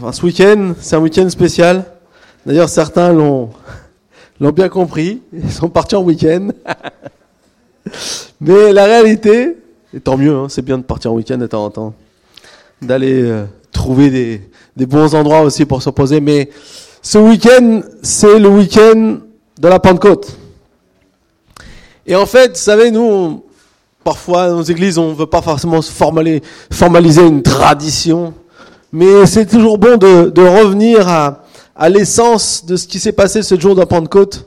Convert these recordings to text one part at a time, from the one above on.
Enfin, ce week-end, c'est un week-end spécial. D'ailleurs, certains l'ont, l'ont bien compris. Ils sont partis en week-end. Mais la réalité, et tant mieux, hein, c'est bien de partir en week-end de temps en temps, d'aller euh, trouver des, des bons endroits aussi pour se poser. Mais ce week-end, c'est le week-end de la Pentecôte. Et en fait, vous savez, nous, parfois, dans nos églises, on ne veut pas forcément se formali- formaliser une tradition. Mais c'est toujours bon de, de revenir à, à l'essence de ce qui s'est passé ce jour de Pentecôte,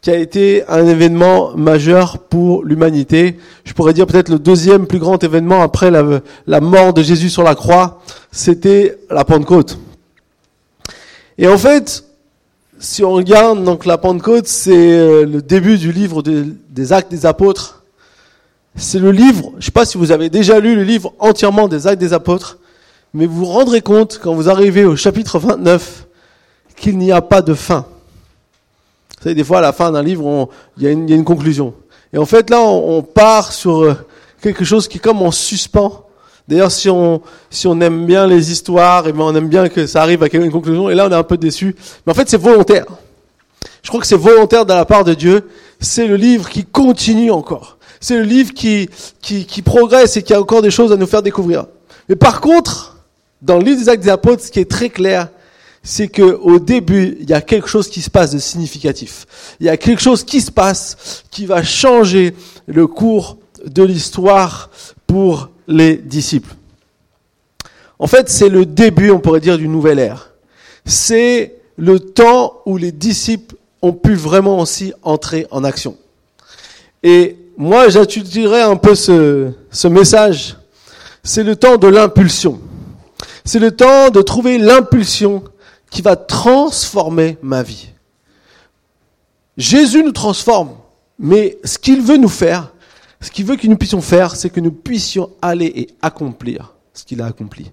qui a été un événement majeur pour l'humanité. Je pourrais dire peut-être le deuxième plus grand événement après la, la mort de Jésus sur la croix, c'était la Pentecôte. Et en fait, si on regarde, donc la Pentecôte, c'est euh, le début du livre de- des Actes des Apôtres. C'est le livre, je ne sais pas si vous avez déjà lu le livre entièrement des Actes des Apôtres, mais vous vous rendrez compte quand vous arrivez au chapitre 29 qu'il n'y a pas de fin. Vous savez, des fois à la fin d'un livre, il y, a une- conclusion. Et en fait là, on, part sur euh, quelque chose qui est comme en suspens. D'ailleurs, si on, aime bien les histoires, et ben on aime bien que ça arrive à une conclusion, et là on est un peu déçu. Mais en fait, c'est volontaire. Je crois que c'est volontaire de la part de Dieu. C'est le livre qui continue encore. C'est le livre qui progresse et qui a encore des choses à nous faire découvrir. Mais par contre, dans le livre des Actes des Apôtres, ce qui est très clair, c'est que au début, il y a quelque chose qui se passe de significatif. Il y a quelque chose qui se passe qui va changer le cours de l'histoire pour les disciples. En fait, c'est le début, on pourrait dire, d'une nouvelle ère. C'est le temps où les disciples ont pu vraiment aussi entrer en action. Et moi, j'étudierais un peu ce message. C'est le temps de l'impulsion. C'est le temps de trouver l'impulsion qui va transformer ma vie. Jésus nous transforme, mais ce qu'il veut nous faire, ce qu'il veut que nous puissions faire, c'est que nous puissions aller et accomplir ce qu'il a accompli.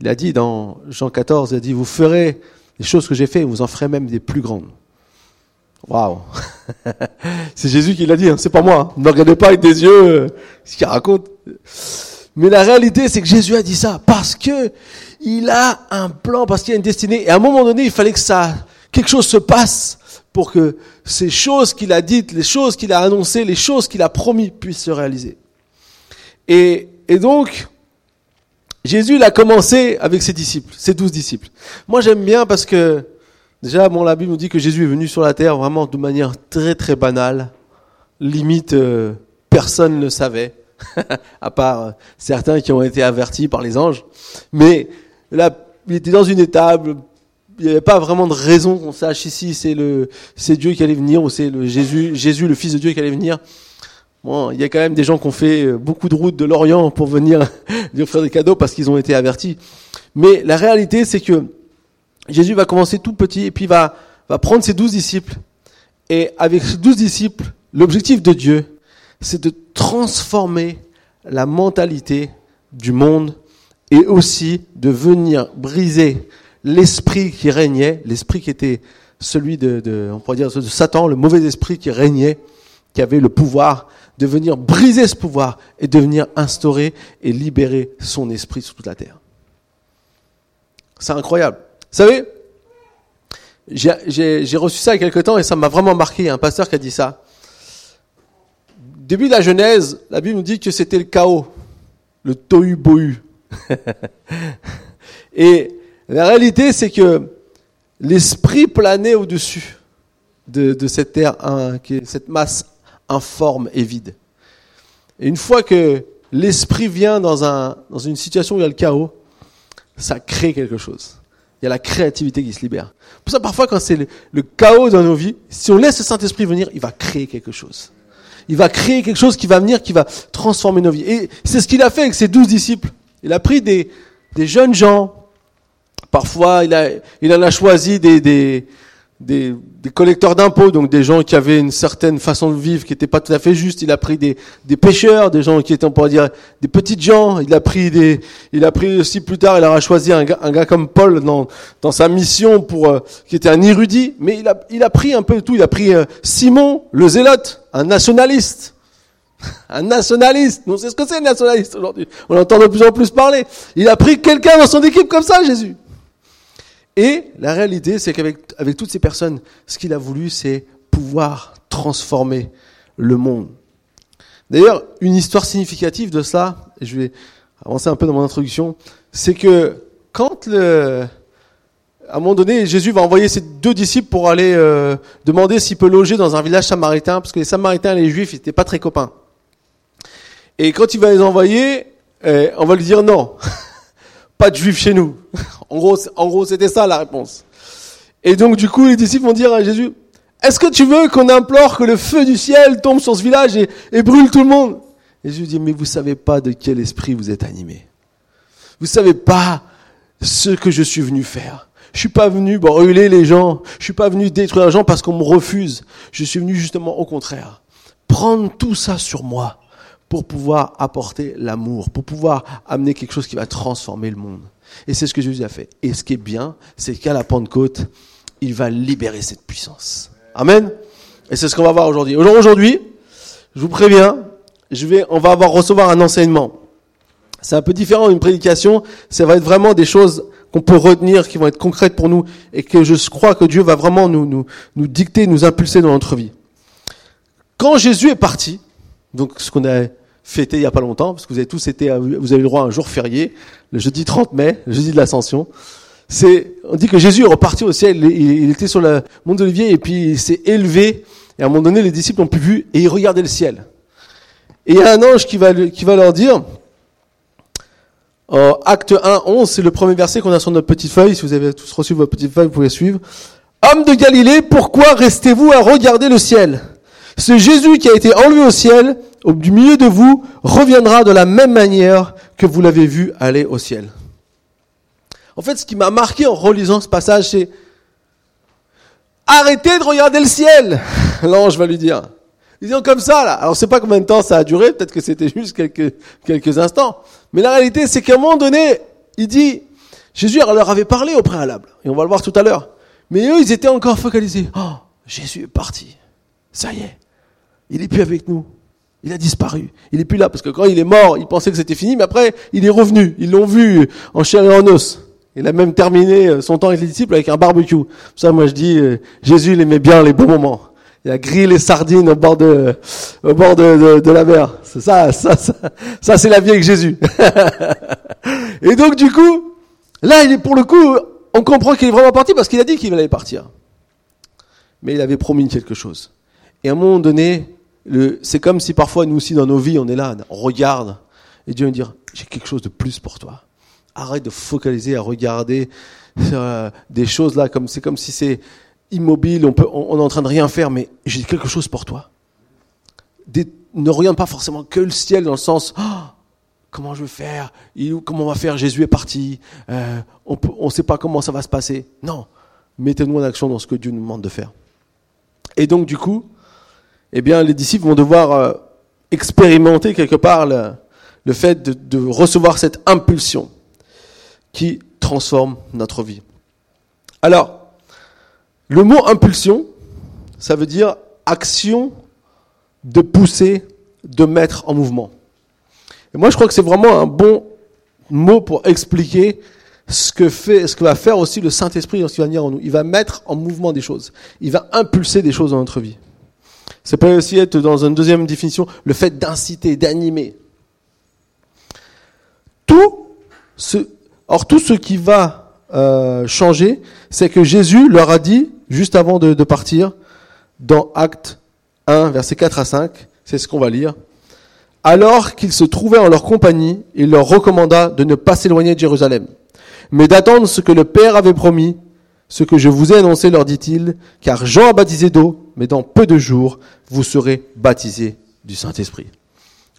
Il a dit dans Jean 14, il a dit, vous ferez les choses que j'ai faites, vous en ferez même des plus grandes. Waouh C'est Jésus qui l'a dit, hein, c'est pas moi. Ne me regardez pas avec des yeux ce qu'il raconte? Mais la réalité, c'est que Jésus a dit ça parce que il a un plan, parce qu'il a une destinée. Et à un moment donné, il fallait que ça, quelque chose se passe pour que ces choses qu'il a dites, les choses qu'il a annoncées, les choses qu'il a promis puissent se réaliser. Et, donc, Jésus, il a commencé avec ses disciples, ses douze disciples. Moi, j'aime bien parce que, déjà, bon, la Bible nous dit que Jésus est venu sur la terre vraiment de manière très, très banale. Limite, euh, personne ne savait, à part euh, certains qui ont été avertis par les anges. Mais là, il était dans une étable, il n'y avait pas vraiment de raison qu'on sache ici c'est le, c'est Dieu qui allait venir ou c'est le Jésus, Jésus, le Fils de Dieu qui allait venir. Bon, il y a quand même des gens qui ont fait euh, beaucoup de routes de l'Orient pour venir lui offrir des cadeaux parce qu'ils ont été avertis. Mais la réalité, c'est que Jésus va commencer tout petit et puis va, va prendre ses douze disciples. Et avec ces douze disciples, l'objectif de Dieu, c'est de transformer la mentalité du monde et aussi de venir briser l'esprit qui régnait, l'esprit qui était celui de, de, on pourrait dire, de Satan, le mauvais esprit qui régnait, qui avait le pouvoir de venir briser ce pouvoir et de venir instaurer et libérer son esprit sur toute la terre. C'est incroyable. Vous savez, j'ai- reçu ça il y a quelque temps et ça m'a vraiment marqué. Il y a un pasteur qui a dit ça. Début de la Genèse, la Bible nous dit que c'était le chaos, le tohu-bohu. et la réalité, c'est que l'esprit planait au-dessus de, cette terre, hein, cette masse informe et vide. Et une fois que l'esprit vient dans, un, dans une situation où il y a le chaos, ça crée quelque chose. Il y a la créativité qui se libère. Pour ça, parfois, quand c'est le chaos dans nos vies, si on laisse le Saint-Esprit venir, il va créer quelque chose. Il va créer quelque chose qui va venir, qui va transformer nos vies. Et c'est ce qu'il a fait avec ses douze disciples. Il a pris des, des jeunes gens. Parfois, il, a, il en a choisi des, des, des, collecteurs d'impôts, donc des gens qui avaient une certaine façon de vivre qui n'était pas tout à fait juste. Il a pris des, pêcheurs, des gens qui étaient, on pourrait dire, des petites gens. Il a pris des, il a pris aussi plus tard, il aura choisi un gars, un comme Paul dans, dans sa mission pour, euh, qui était un érudit. Mais il a, il a pris un peu de tout. Il a pris euh, Simon, le zélote, un nationaliste. Un nationaliste. On sait ce que c'est, un nationaliste aujourd'hui. On entend de plus en plus parler. Il a pris quelqu'un dans son équipe comme ça, Jésus. Et la réalité, c'est qu'avec avec toutes ces personnes, ce qu'il a voulu, c'est pouvoir transformer le monde. D'ailleurs, une histoire significative de cela, et je vais avancer un peu dans mon introduction, c'est que quand le, à un moment donné, Jésus va envoyer ses deux disciples pour aller euh, demander s'il peut loger dans un village samaritain, parce que les Samaritains et les Juifs n'étaient pas très copains. Et quand il va les envoyer, eh, on va lui dire non, pas de Juifs chez nous. en gros, c'était ça la réponse. Et donc, du coup, les disciples vont dire à Jésus, est-ce que tu veux qu'on implore que le feu du ciel tombe sur ce village et, brûle tout le monde? Jésus dit, mais vous savez pas de quel esprit vous êtes animé. Vous savez pas ce que je suis venu faire. Je suis pas venu brûler les gens. Je suis pas venu détruire les gens parce qu'on me refuse. Je suis venu justement au contraire. Prendre tout ça sur moi pour pouvoir apporter l'amour, pour pouvoir amener quelque chose qui va transformer le monde. Et c'est ce que Jésus a fait. Et ce qui est bien, c'est qu'à la Pentecôte, il va libérer cette puissance. Amen. Et c'est ce qu'on va voir aujourd'hui. Aujourd'hui, je vous préviens, je vais, on va avoir recevoir un enseignement. C'est un peu différent d'une prédication. Ça va être vraiment des choses qu'on peut retenir, qui vont être concrètes pour nous, et que je crois que Dieu va vraiment nous, nous, nous dicter, nous impulser dans notre vie. Quand Jésus est parti, donc ce qu'on a fêté il y a pas longtemps, parce que vous avez tous été, vous avez le droit à un jour férié, le jeudi 30 mai, le jeudi de l'Ascension. C'est, on dit que Jésus est reparti au ciel, il, était sur le mont d'Olivier et puis il s'est élevé. Et à un moment donné, les disciples ont pu voir et ils regardaient le ciel. Et il y a un ange qui va, qui va leur dire, en acte 1, 11, c'est le premier verset qu'on a sur notre petite feuille. Si vous avez tous reçu votre petite feuille, vous pouvez suivre. Homme de Galilée, pourquoi restez-vous à regarder le ciel? Ce Jésus qui a été enlevé au ciel, au du milieu de vous, reviendra de la même manière que vous l'avez vu aller au ciel. En fait, ce qui m'a marqué en relisant ce passage, c'est arrêtez de regarder le ciel. L'ange va lui dire. Disons comme ça, là. Alors, sait pas combien de temps ça a duré. Peut-être que c'était juste quelques, quelques instants. Mais la réalité, c'est qu'à un moment donné, il dit, Jésus leur avait parlé au préalable. Et on va le voir tout à l'heure. Mais eux, ils étaient encore focalisés. Oh, Jésus est parti. Ça y est. Il est plus avec nous. Il a disparu. Il est plus là. Parce que quand il est mort, ils pensaient que c'était fini. Mais après, il est revenu. Ils l'ont vu en chair et en os. Il a même terminé son temps avec les disciples avec un barbecue. Ça, moi, je dis, euh, Jésus, il aimait bien les bons moments. Il a grillé les sardines au bord de, au bord de, de, la mer. C'est ça, ça, ça, ça c'est la vie avec Jésus. Et donc, du coup, là, il est pour le coup, on comprend qu'il est vraiment parti parce qu'il a dit qu'il allait partir. Mais il avait promis quelque chose. Et à un moment donné, c'est comme si parfois nous aussi dans nos vies, on est là, on regarde, et Dieu va dire, j'ai quelque chose de plus pour toi. Arrête de focaliser à regarder euh, des choses là, comme c'est comme si c'est immobile, on, peut, on, est en train de rien faire, mais j'ai quelque chose pour toi. ne regarde pas forcément que le ciel dans le sens, oh, comment je vais faire, comment on va faire, Jésus est parti, euh, on ne sait pas comment ça va se passer. Non, mettez-nous en action dans ce que Dieu nous demande de faire. Et donc du coup, eh bien, les disciples vont devoir euh, expérimenter quelque part le, fait de recevoir cette impulsion qui transforme notre vie. Alors, le mot impulsion, ça veut dire action de pousser, de mettre en mouvement. Et moi, je crois que c'est vraiment un bon mot pour expliquer ce que ce que va faire aussi le Saint-Esprit lorsqu'il va venir en nous. Il va mettre en mouvement des choses. Il va impulser des choses dans notre vie. Ça peut aussi être dans une deuxième définition le fait d'inciter, d'animer. Tout ce, or tout ce qui va euh, changer, c'est que Jésus leur a dit, juste avant de, partir, dans Acte 1, versets 4 à 5, c'est ce qu'on va lire, alors qu'ils se trouvaient en leur compagnie, il leur recommanda de ne pas s'éloigner de Jérusalem, mais d'attendre ce que le Père avait promis, ce que je vous ai annoncé, leur dit-il, car Jean a baptisé d'eau, mais dans peu de jours, vous serez baptisés du Saint-Esprit.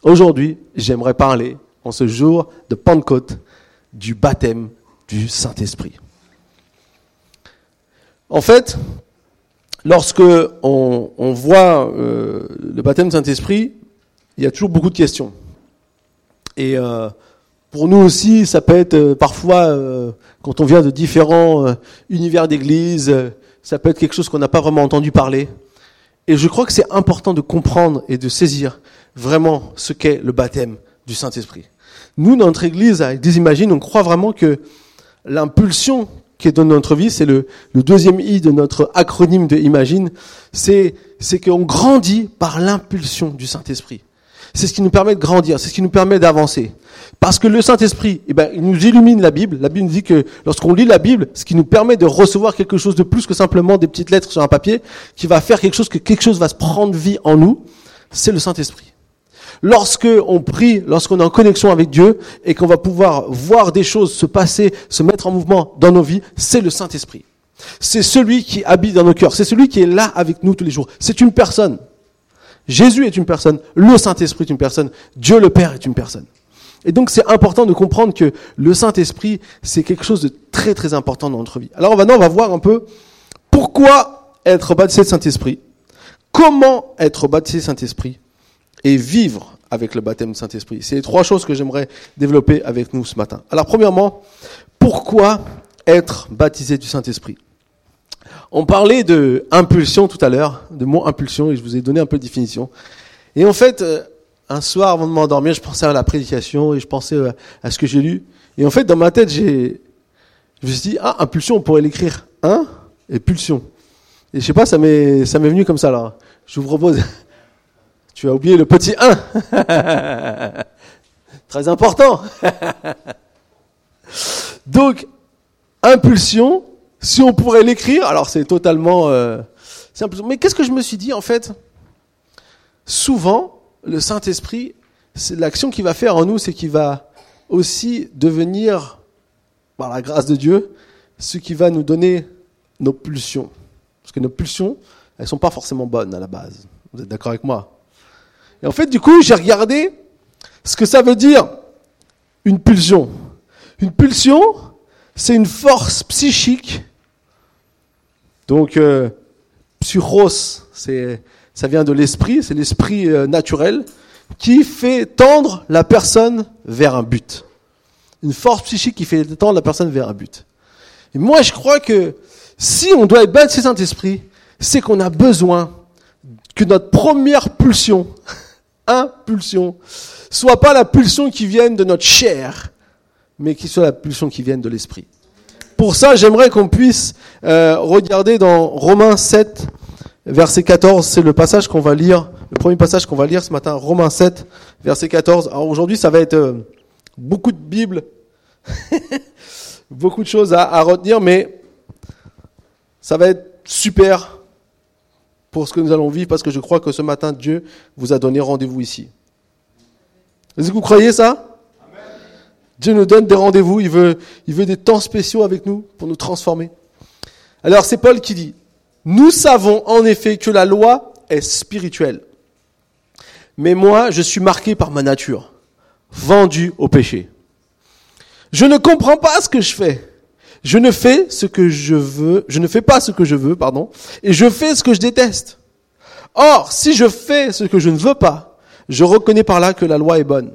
Aujourd'hui, j'aimerais parler, en ce jour de Pentecôte, du baptême du Saint-Esprit. En fait, lorsque on, voit euh, le baptême du Saint-Esprit, il y a toujours beaucoup de questions. Et euh, pour nous aussi, ça peut être euh, parfois, quand on vient de différents univers d'église, ça peut être quelque chose qu'on n'a pas vraiment entendu parler. Et je crois que c'est important de comprendre et de saisir vraiment ce qu'est le baptême du Saint-Esprit. Nous, notre église, avec des imagines, on croit vraiment que l'impulsion qui est dans notre vie, c'est le, le deuxième I de notre acronyme de Imagine, c'est, c'est qu'on grandit par l'impulsion du Saint-Esprit. C'est ce qui nous permet de grandir, c'est ce qui nous permet d'avancer. Parce que le Saint-Esprit, eh ben, il nous illumine la Bible. La Bible nous dit que lorsqu'on lit la Bible, ce qui nous permet de recevoir quelque chose de plus que simplement des petites lettres sur un papier, qui va faire quelque chose, que quelque chose va se prendre vie en nous, c'est le Saint-Esprit. Lorsque on prie, lorsqu'on est en connexion avec Dieu et qu'on va pouvoir voir des choses se passer, se mettre en mouvement dans nos vies, c'est le Saint-Esprit. C'est celui qui habite dans nos cœurs. C'est celui qui est là avec nous tous les jours. C'est une personne. Jésus est une personne. Le Saint-Esprit est une personne. Dieu le Père est une personne. Et donc c'est important de comprendre que le Saint-Esprit, c'est quelque chose de très très important dans notre vie. Alors maintenant, on va voir un peu pourquoi être baptisé de Saint-Esprit, comment être baptisé de Saint-Esprit et vivre avec le baptême de Saint-Esprit. C'est les trois choses que j'aimerais développer avec nous ce matin. Alors premièrement, pourquoi être baptisé du Saint-Esprit? On parlait de impulsion tout à l'heure, de mot impulsion, et je vous ai donné un peu de définition. Et en fait, euh, un soir avant de m'endormir, je pensais à la prédication et je pensais euh, à ce que j'ai lu. Et en fait, dans ma tête, j'ai, je me suis dit, ah, impulsion, on pourrait l'écrire un et pulsion. Et je sais pas, ça m'est, ça m'est venu comme ça là. Je vous propose. Tu as oublié le petit 1. Très important. Donc, impulsion, si on pourrait l'écrire, alors c'est totalement euh, simple. Mais qu'est-ce que je me suis dit en fait? Souvent, le Saint-Esprit, l'action qu'il va faire en nous, c'est qu'il va aussi devenir, par la grâce de Dieu, ce qui va nous donner nos pulsions. Parce que nos pulsions, elles sont pas forcément bonnes à la base. Vous êtes d'accord avec moi? Et en fait, du coup, j'ai regardé ce que ça veut dire une pulsion. Une pulsion, c'est une force psychique. Donc, euh, psychos, c'est ça vient de l'esprit, c'est l'esprit euh, naturel qui fait tendre la personne vers un but. Une force psychique qui fait tendre la personne vers un but. Et moi, je crois que si on doit être baptisé Saint-Esprit, c'est qu'on a besoin que notre première pulsion, impulsion, soit pas la pulsion qui vienne de notre chair, mais qui soit la pulsion qui vienne de l'esprit. Pour ça, j'aimerais qu'on puisse euh, regarder dans Romains 7, verset 14, c'est le passage qu'on va lire, le premier passage qu'on va lire ce matin, Romains 7, verset 14. Alors aujourd'hui, ça va être euh, beaucoup de Bible, beaucoup de choses à, à, retenir, mais ça va être super pour ce que nous allons vivre, parce que je crois que ce matin, Dieu vous a donné rendez-vous ici. Est-ce que vous croyez ça? Dieu nous donne des rendez-vous, il veut, il veut des temps spéciaux avec nous pour nous transformer. Alors c'est Paul qui dit, nous savons en effet que la loi est spirituelle. Mais moi, je suis marqué par ma nature, vendu au péché. Je ne comprends pas ce que je fais. Je ne fais ce que je veux, je ne fais pas ce que je veux, pardon, et je fais ce que je déteste. Or, si je fais ce que je ne veux pas, je reconnais par là que la loi est bonne.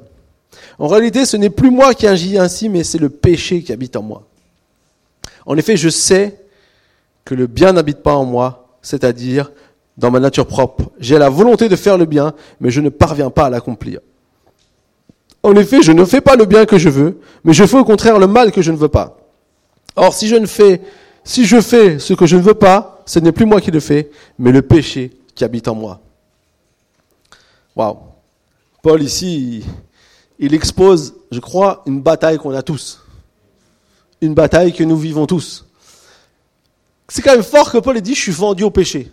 En réalité, ce n'est plus moi qui agis ainsi, mais c'est le péché qui habite en moi. En effet, je sais que le bien n'habite pas en moi, c'est-à-dire dans ma nature propre. J'ai la volonté de faire le bien, mais je ne parviens pas à l'accomplir. En effet, je ne fais pas le bien que je veux, mais je fais au contraire le mal que je ne veux pas. Or, si je ne fais, si je fais ce que je ne veux pas, ce n'est plus moi qui le fais, mais le péché qui habite en moi. Waouh. Paul ici, il expose, je crois, une bataille qu'on a tous. Une bataille que nous vivons tous. C'est quand même fort que Paul ait dit, je suis vendu au péché.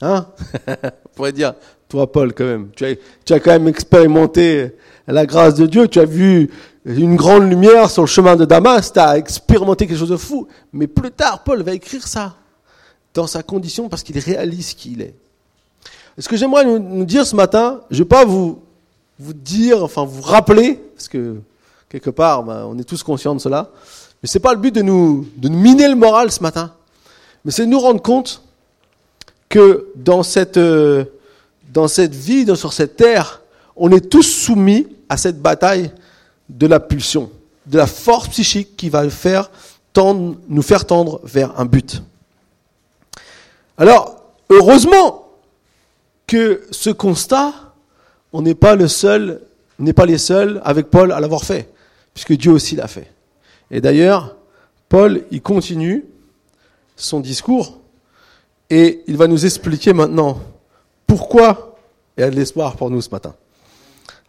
Hein On pourrait dire, toi Paul, quand même, tu as, tu as quand même expérimenté la grâce de Dieu, tu as vu une grande lumière sur le chemin de Damas, tu as expérimenté quelque chose de fou. Mais plus tard, Paul va écrire ça dans sa condition parce qu'il réalise qui il est. Ce que j'aimerais nous, dire ce matin, je ne vais pas vous, vous dire, enfin vous rappeler, parce que quelque part, ben, on est tous conscients de cela, mais c'est pas le but de nous, de nous miner le moral ce matin, mais c'est nous rendre compte que dans cette, euh, vie, sur cette terre, on est tous soumis à cette bataille de la pulsion, de la force psychique qui va faire nous faire tendre vers un but. Alors, heureusement que ce constat, on n'est pas le seul, n'est pas les seuls avec Paul à l'avoir fait, puisque Dieu aussi l'a fait. Et d'ailleurs, Paul, il continue son discours et il va nous expliquer maintenant pourquoi il y a de l'espoir pour nous ce matin.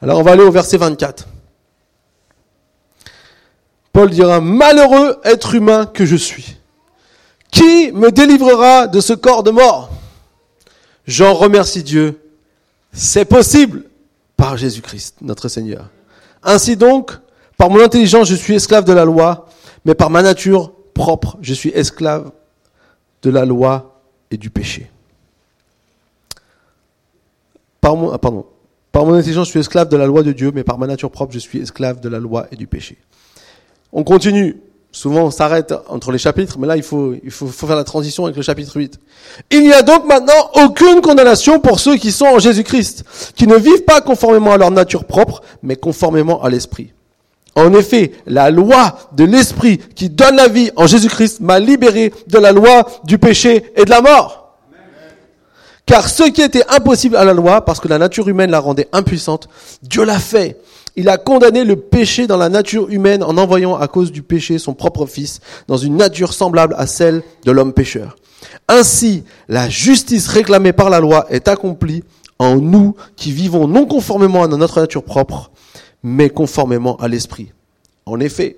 Alors on va aller au verset 24. Paul dira, Malheureux être humain que je suis. Qui me délivrera de ce corps de mort? J'en remercie Dieu. C'est possible par Jésus-Christ, notre Seigneur. Ainsi donc, par mon intelligence, je suis esclave de la loi, mais par ma nature propre, je suis esclave de la loi et du péché. Par mon, ah, par mon intelligence, je suis esclave de la loi de Dieu, mais par ma nature propre, je suis esclave de la loi et du péché. On continue. Souvent, on s'arrête entre les chapitres, mais là, il faut, il faut, faut, faire la transition avec le chapitre 8. Il n'y a donc maintenant aucune condamnation pour ceux qui sont en Jésus-Christ, qui ne vivent pas conformément à leur nature propre, mais conformément à l'Esprit. En effet, la loi de l'Esprit qui donne la vie en Jésus-Christ m'a libéré de la loi du péché et de la mort. Car ce qui était impossible à la loi, parce que la nature humaine la rendait impuissante, Dieu l'a fait. Il a condamné le péché dans la nature humaine en envoyant à cause du péché son propre Fils dans une nature semblable à celle de l'homme pécheur. Ainsi, la justice réclamée par la loi est accomplie en nous qui vivons non conformément à notre nature propre, mais conformément à l'esprit. En effet,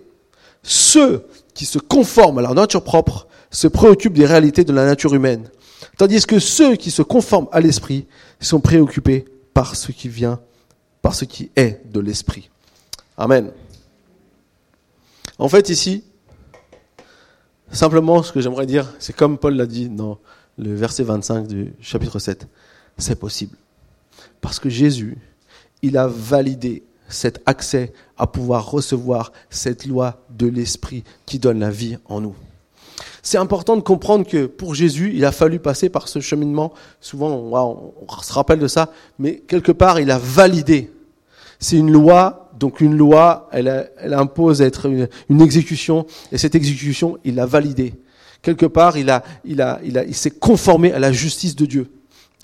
ceux qui se conforment à leur nature propre se préoccupent des réalités de la nature humaine, tandis que ceux qui se conforment à l'esprit sont préoccupés par ce qui vient, par ce qui est de l'esprit. Amen. En fait, ici, simplement ce que j'aimerais dire, c'est comme Paul l'a dit dans le verset 25 du chapitre 7, c'est possible. Parce que Jésus, il a validé cet accès à pouvoir recevoir cette loi de l'Esprit qui donne la vie en nous. C'est important de comprendre que pour Jésus, il a fallu passer par ce cheminement. Souvent, on, se rappelle de ça, mais quelque part, il a validé. C'est une loi, donc une loi, elle, elle impose être une, une, exécution, et cette exécution, il l'a validée. Quelque part, il a, il a, il a, il s'est conformé à la justice de Dieu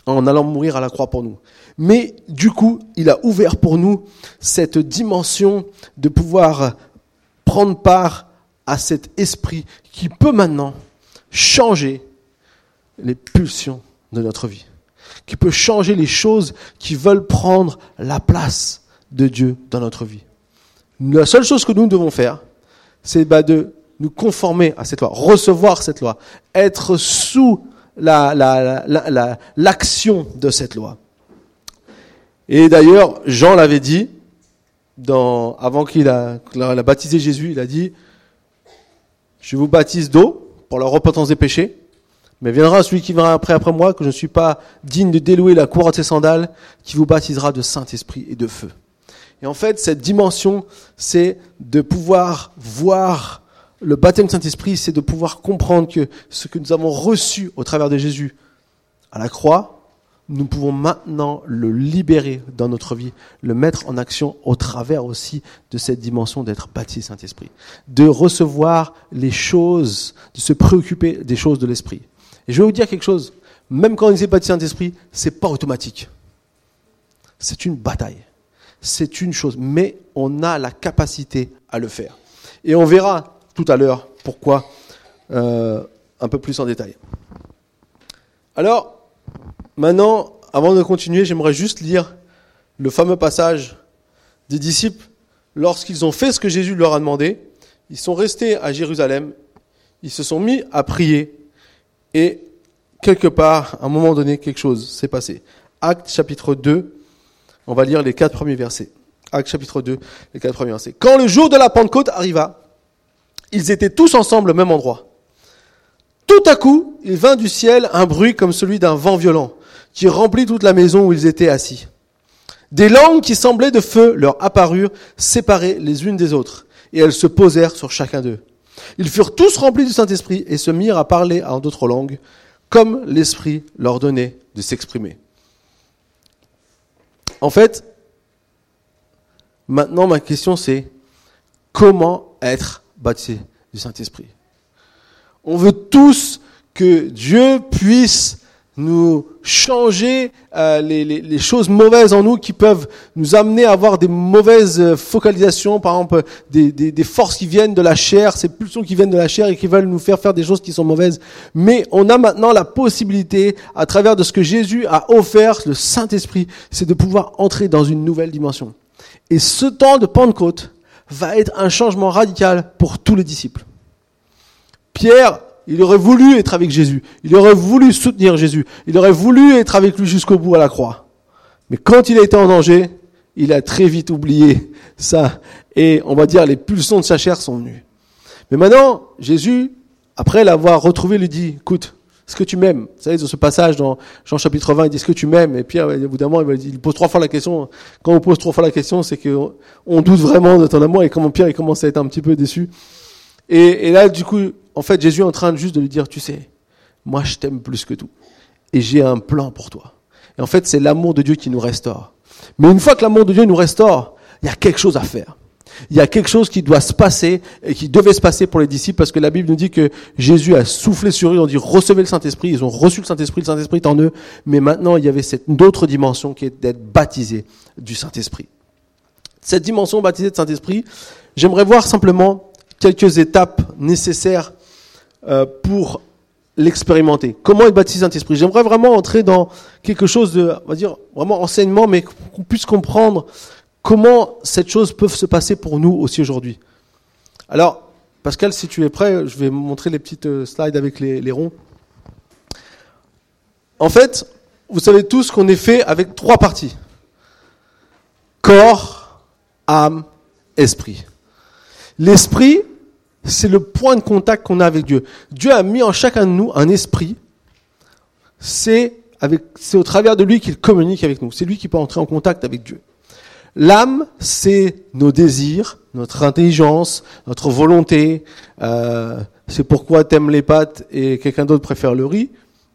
en allant mourir à la croix pour nous. Mais du coup, il a ouvert pour nous cette dimension de pouvoir prendre part à cet esprit qui peut maintenant changer les pulsions de notre vie, qui peut changer les choses qui veulent prendre la place de Dieu dans notre vie. La seule chose que nous devons faire, c'est bah, de nous conformer à cette loi, recevoir cette loi, être sous l'action la, de cette loi. Et d'ailleurs, Jean l'avait dit, dans, avant qu'il a, a, baptisé Jésus, il a dit, je vous baptise d'eau pour la repentance des péchés, mais viendra celui qui viendra après après moi, que je ne suis pas digne de délouer la cour de ses sandales, qui vous baptisera de Saint-Esprit et de feu. Et en fait, cette dimension, c'est de pouvoir voir le baptême du Saint-Esprit, c'est de pouvoir comprendre que ce que nous avons reçu au travers de Jésus à la croix, nous pouvons maintenant le libérer dans notre vie, le mettre en action au travers aussi de cette dimension d'être baptisé Saint-Esprit, de recevoir les choses, de se préoccuper des choses de l'Esprit. Et je vais vous dire quelque chose, même quand on est baptisé Saint-Esprit, c'est pas automatique. C'est une bataille. C'est une chose, mais on a la capacité à le faire. Et on verra tout à l'heure. Pourquoi euh, Un peu plus en détail. Alors, maintenant, avant de continuer, j'aimerais juste lire le fameux passage des disciples lorsqu'ils ont fait ce que Jésus leur a demandé. Ils sont restés à Jérusalem, ils se sont mis à prier et quelque part, à un moment donné, quelque chose s'est passé. Acte chapitre 2, on va lire les quatre premiers versets. Acte chapitre 2, les quatre premiers versets. Quand le jour de la Pentecôte arriva, ils étaient tous ensemble au même endroit. Tout à coup, il vint du ciel un bruit comme celui d'un vent violent, qui remplit toute la maison où ils étaient assis. Des langues qui semblaient de feu leur apparurent, séparées les unes des autres, et elles se posèrent sur chacun d'eux. Ils furent tous remplis du Saint-Esprit et se mirent à parler en d'autres langues, comme l'Esprit leur donnait de s'exprimer. En fait, maintenant ma question c'est comment être baptisé du Saint-Esprit? On veut tous que Dieu puisse nous changer euh, les, les, les, choses mauvaises en nous qui peuvent nous amener à avoir des mauvaises euh, focalisations, par exemple des, des, des, forces qui viennent de la chair, ces pulsions qui viennent de la chair et qui veulent nous faire faire des choses qui sont mauvaises. Mais on a maintenant la possibilité, à travers de ce que Jésus a offert, le Saint-Esprit, c'est de pouvoir entrer dans une nouvelle dimension. Et ce temps de Pentecôte va être un changement radical pour tous les disciples. Pierre il aurait voulu être avec Jésus. Il aurait voulu soutenir Jésus. Il aurait voulu être avec lui jusqu'au bout à la croix. Mais quand il a été en danger, il a très vite oublié ça. Et on va dire, les pulsions de sa chair sont venues. Mais maintenant, Jésus, après l'avoir retrouvé, lui dit, écoute, est-ce que tu m'aimes? Vous savez, dans ce passage dans Jean chapitre 20, il dit, est-ce que tu m'aimes? Et Pierre, évidemment, il pose trois fois la question. Quand on pose trois fois la question, c'est qu'on doute vraiment de ton amour. Et comment Pierre, il commence à être un petit peu déçu. Et là, du coup, en fait, Jésus est en train juste de lui dire, tu sais, moi je t'aime plus que tout. Et j'ai un plan pour toi. Et en fait, c'est l'amour de Dieu qui nous restaure. Mais une fois que l'amour de Dieu nous restaure, il y a quelque chose à faire. Il y a quelque chose qui doit se passer et qui devait se passer pour les disciples parce que la Bible nous dit que Jésus a soufflé sur eux, on dit recevez le Saint-Esprit, ils ont reçu le Saint-Esprit, le Saint-Esprit est en eux, mais maintenant il y avait cette autre dimension qui est d'être baptisé du Saint-Esprit. Cette dimension baptisée de Saint-Esprit, j'aimerais voir simplement quelques étapes nécessaires euh, pour l'expérimenter. Comment être baptisé Saint-Esprit? J'aimerais vraiment entrer dans quelque chose de, on va dire, vraiment enseignement, mais qu'on puisse comprendre comment cette chose peut se passer pour nous aussi aujourd'hui. Alors, Pascal, si tu es prêt, je vais montrer les petites euh, slides avec les, les ronds. En fait, vous savez tous qu'on est fait avec trois parties. Corps, âme, esprit. L'esprit, c'est le point de contact qu'on a avec Dieu. Dieu a mis en chacun de nous un esprit. C'est avec, c'est au travers de lui qu'il communique avec nous. C'est lui qui peut entrer en contact avec Dieu. L'âme, c'est nos désirs, notre intelligence, notre volonté. Euh, c'est pourquoi t'aimes les pâtes et quelqu'un d'autre préfère le riz.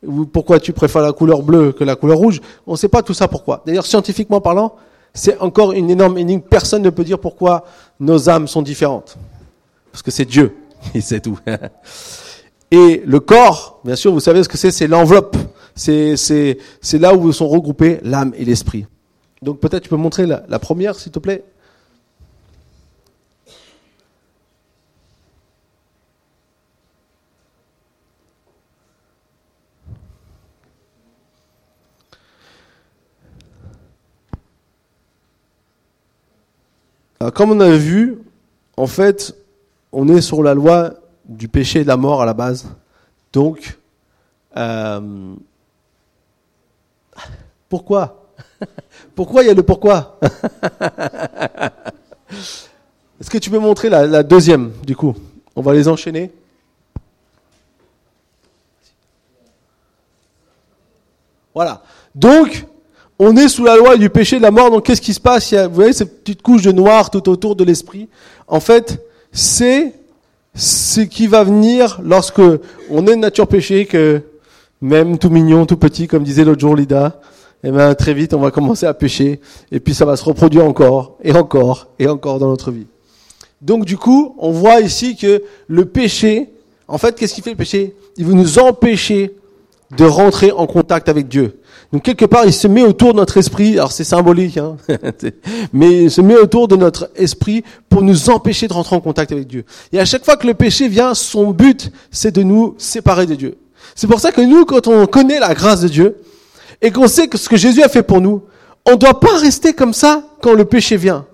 Ou pourquoi tu préfères la couleur bleue que la couleur rouge. On ne sait pas tout ça pourquoi. D'ailleurs, scientifiquement parlant, c'est encore une énorme énigme. Personne ne peut dire pourquoi nos âmes sont différentes. Parce que c'est Dieu qui sait tout. Et le corps, bien sûr, vous savez ce que c'est, c'est l'enveloppe. C'est, c'est, c'est là où sont regroupés l'âme et l'esprit. Donc peut-être tu peux montrer la, première, s'il te plaît. Alors, comme on a vu, en fait, on est sur la loi du péché et de la mort à la base. Donc, euh, pourquoi? Pourquoi il y a le pourquoi? Est-ce que tu peux montrer la, deuxième, du coup? On va les enchaîner. Voilà. Donc, on est sous la loi du péché et de la mort. Donc, qu'est-ce qui se passe? Vous voyez cette petite couche de noir tout autour de l'esprit En fait, c'est ce qui va venir lorsque on est de nature péché, que même tout mignon, tout petit, comme disait l'autre jour Lida, eh ben, très vite, on va commencer à pécher, et puis ça va se reproduire encore, et encore, et encore dans notre vie. Donc, du coup, on voit ici que le péché, en fait, qu'est-ce qu'il fait le péché? Il veut nous empêcher de rentrer en contact avec Dieu. Donc quelque part, il se met autour de notre esprit, alors c'est symbolique, hein, mais il se met autour de notre esprit pour nous empêcher de rentrer en contact avec Dieu. Et à chaque fois que le péché vient, son but, c'est de nous séparer de Dieu. C'est pour ça que nous, quand on connaît la grâce de Dieu, et qu'on sait que ce que Jésus a fait pour nous, on ne doit pas rester comme ça quand le péché vient.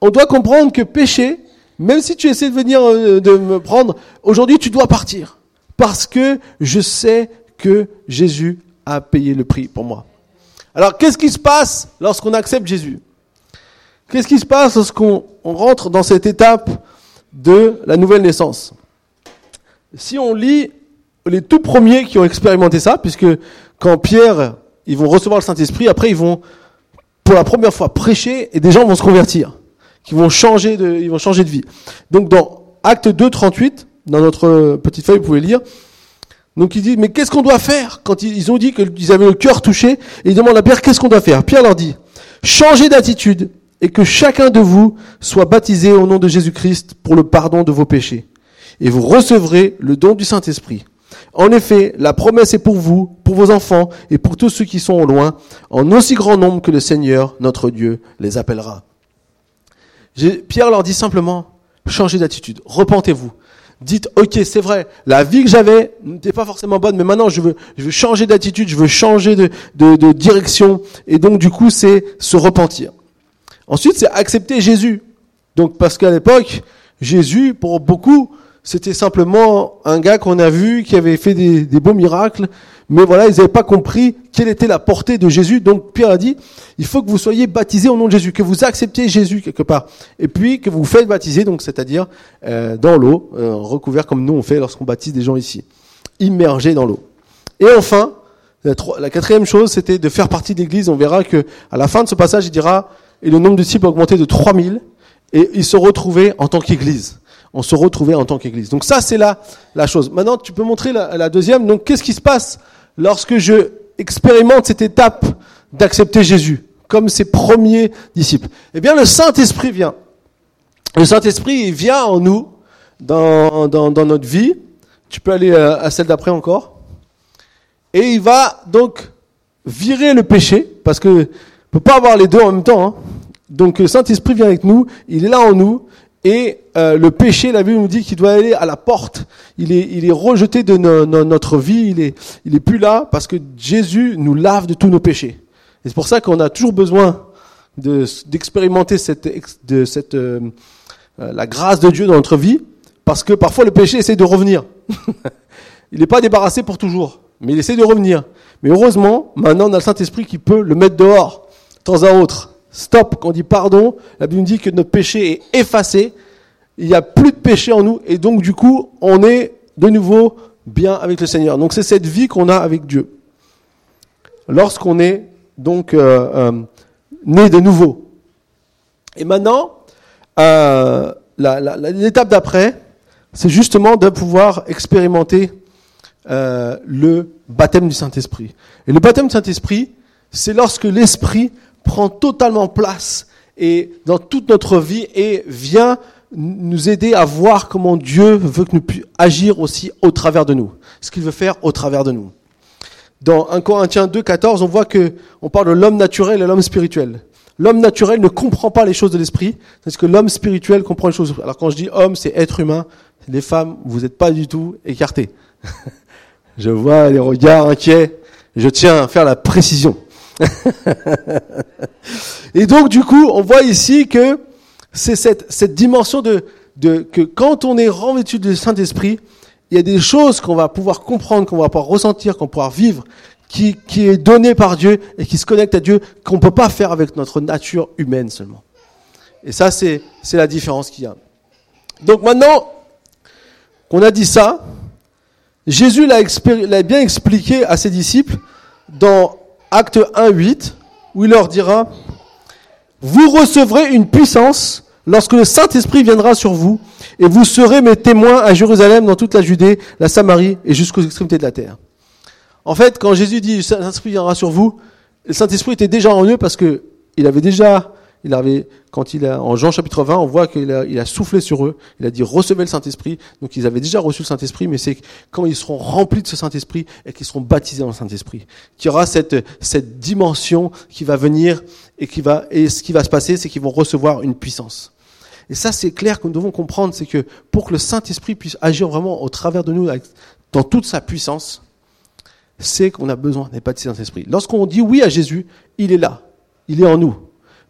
On doit comprendre que péché, même si tu essaies de venir euh, de me prendre, aujourd'hui tu dois partir. Parce que je sais que Jésus a payé le prix pour moi. Alors, qu'est-ce qui se passe lorsqu'on accepte Jésus? Qu'est-ce qui se passe lorsqu'on rentre dans cette étape de la nouvelle naissance? Si on lit les tout premiers qui ont expérimenté ça, puisque quand Pierre, ils vont recevoir le Saint-Esprit, après ils vont pour la première fois prêcher et des gens vont se convertir, qui vont changer de, ils vont changer de vie. Donc dans Acte 2, 38, dans notre petite feuille, vous pouvez lire, donc il dit, mais qu'est-ce qu'on doit faire Quand ils ont dit qu'ils avaient le cœur touché, et ils demandent à Pierre, qu'est-ce qu'on doit faire? Pierre leur dit, changez d'attitude et que chacun de vous soit baptisé au nom de Jésus-Christ pour le pardon de vos péchés. Et vous recevrez le don du Saint-Esprit. En effet, la promesse est pour vous, pour vos enfants et pour tous ceux qui sont au loin, en aussi grand nombre que le Seigneur, notre Dieu, les appellera. Pierre leur dit simplement, changez d'attitude, repentez-vous. Dites, ok, c'est vrai, la vie que j'avais n'était pas forcément bonne, mais maintenant je veux, je veux changer d'attitude, je veux changer de, de, de direction, et donc du coup c'est se repentir. Ensuite, c'est accepter Jésus. Donc parce qu'à l'époque, Jésus, pour beaucoup, c'était simplement un gars qu'on a vu qui avait fait des, beaux miracles, mais voilà, ils n'avaient pas compris quelle était la portée de Jésus. Donc Pierre a dit, il faut que vous soyez baptisés au nom de Jésus, que vous acceptiez Jésus quelque part, et puis que vous vous faites baptiser, donc c'est-à-dire euh, dans l'eau, euh, recouvert comme nous on fait lorsqu'on baptise des gens ici, immergés dans l'eau. Et enfin, la, la quatrième chose, c'était de faire partie de l'Église. On verra que à la fin de ce passage, il dira, et le nombre de disciples a augmenté de 3000, et ils se retrouvaient en tant qu'Église on se retrouvait en tant qu'Église. Donc ça, c'est la, la chose. Maintenant, tu peux montrer la, la deuxième. Donc, qu'est-ce qui se passe lorsque je expérimente cette étape d'accepter Jésus comme ses premiers disciples? Eh bien, le Saint-Esprit vient. Le Saint-Esprit, vient en nous, dans, dans, dans notre vie. Tu peux aller à, à celle d'après encore. Et il va donc virer le péché, parce que ne peut pas avoir les deux en même temps. Hein. Donc le Saint-Esprit vient avec nous, il est là en nous, et euh, le péché, la Bible nous dit qu'il doit aller à la porte. Il est, il est rejeté de notre vie. Il est, il est plus là parce que Jésus nous lave de tous nos péchés. Et c'est pour ça qu'on a toujours besoin d'expérimenter cette, de cette, euh, euh, la grâce de Dieu dans notre vie, parce que parfois le péché essaie de revenir. il n'est pas débarrassé pour toujours, mais il essaie de revenir. Mais heureusement, maintenant on a le Saint-Esprit qui peut le mettre dehors, de temps à autre. Stop, quand on dit pardon, la Bible dit que notre péché est effacé, il n'y a plus de péché en nous, et donc du coup, on est de nouveau bien avec le Seigneur. Donc c'est cette vie qu'on a avec Dieu. Lorsqu'on est donc euh, euh, né de nouveau. Et maintenant, euh, l'étape d'après, c'est justement de pouvoir expérimenter euh, le baptême du Saint-Esprit. Et le baptême du Saint-Esprit, c'est lorsque l'Esprit prend totalement place et dans toute notre vie et vient nous aider à voir comment Dieu veut que nous puissions agir aussi au travers de nous, ce qu'il veut faire au travers de nous. Dans 1 Corinthiens 2, 14, on voit que on parle de l'homme naturel et l'homme spirituel. L'homme naturel ne comprend pas les choses de l'esprit, parce que l'homme spirituel comprend les choses. Alors quand je dis homme, c'est être humain. Les femmes, vous n'êtes pas du tout écartés. je vois les regards inquiets. Je tiens à faire la précision. et donc, du coup, on voit ici que c'est cette, cette dimension de, de, que quand on est revêtu du Saint-Esprit, il y a des choses qu'on va pouvoir comprendre, qu'on va pouvoir ressentir, qu'on va pouvoir vivre, qui, qui est donné par Dieu et qui se connecte à Dieu, qu'on ne peut pas faire avec notre nature humaine seulement. Et ça, c'est, la différence qu'il y a. Donc maintenant qu'on a dit ça, Jésus l'a bien expliqué à ses disciples dans acte 1, 8, où il leur dira, vous recevrez une puissance lorsque le Saint-Esprit viendra sur vous, et vous serez mes témoins à Jérusalem, dans toute la Judée, la Samarie et jusqu'aux extrémités de la terre. En fait, quand Jésus dit, le Saint-Esprit viendra sur vous, le Saint-Esprit était déjà en eux parce que il avait déjà il avait, quand il a, en Jean chapitre 20, on voit qu'il a, soufflé sur eux. Il a dit recevez le Saint-Esprit. Donc ils avaient déjà reçu le Saint-Esprit, mais c'est quand ils seront remplis de ce Saint-Esprit et qu'ils seront baptisés dans le Saint-Esprit, qu'il y aura cette, cette dimension qui va venir et qui va, et ce qui va se passer, c'est qu'ils vont recevoir une puissance. Et ça, c'est clair que nous devons comprendre, c'est que pour que le Saint-Esprit puisse agir vraiment au travers de nous, dans toute sa puissance, c'est qu'on a besoin d'être baptisé dans Saint-Esprit. Lorsqu'on dit oui à Jésus, il est là. Il est en nous.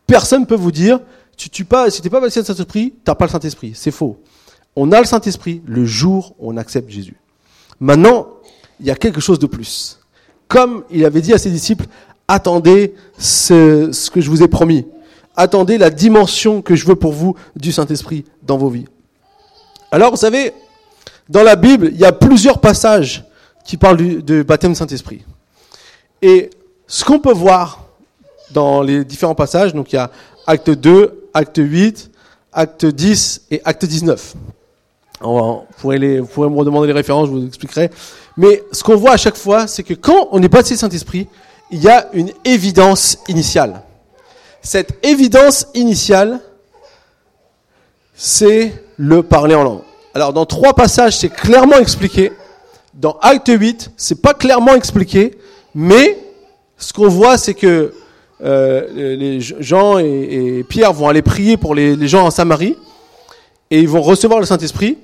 Personne ne peut vous dire, tu, tu pas, si pas baptisé le Saint-Esprit, t'as pas le Saint-Esprit. C'est faux. On a le Saint-Esprit le jour où on accepte Jésus. Maintenant, il y a quelque chose de plus. Comme il avait dit à ses disciples, attendez ce, que je vous ai promis. Attendez la dimension que je veux pour vous du Saint-Esprit dans vos vies. Alors, vous savez, dans la Bible, il y a plusieurs passages qui parlent du, du baptême Saint-Esprit. Et ce qu'on peut voir dans les différents passages. Donc il y a acte 2, acte 8, acte 10 et acte 19. On vous, pourrez me redemander les références, je vous expliquerai. Mais ce qu'on voit à chaque fois, c'est que quand on pas de Saint-Esprit, il y a une évidence initiale. Cette évidence initiale, c'est le parler en langue. Alors dans trois passages, c'est clairement expliqué. dans Acte 8, c'est pas clairement expliqué, mais ce qu'on voit, c'est que euh, les Jean et, Pierre vont aller prier pour les, gens en Samarie et ils vont recevoir le Saint-Esprit,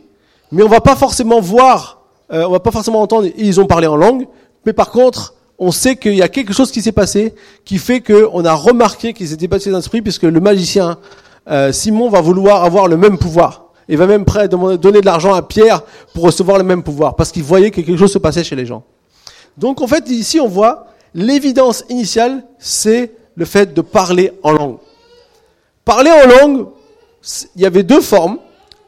mais on va pas forcément voir, euh, on va pas forcément entendre ils ont parlé en langue, mais par contre, on sait qu'il y a quelque chose qui s'est passé qui fait qu'on a remarqué qu'ils étaient passés d'esprit puisque le magicien euh, Simon va vouloir avoir le même pouvoir. Il va même prêt à donner de l'argent à Pierre pour recevoir le même pouvoir parce qu'il voyait que quelque chose se passait chez les gens. Donc en fait ici on voit l'évidence initiale c'est le fait de parler en langue. Parler en langue, il y avait deux formes.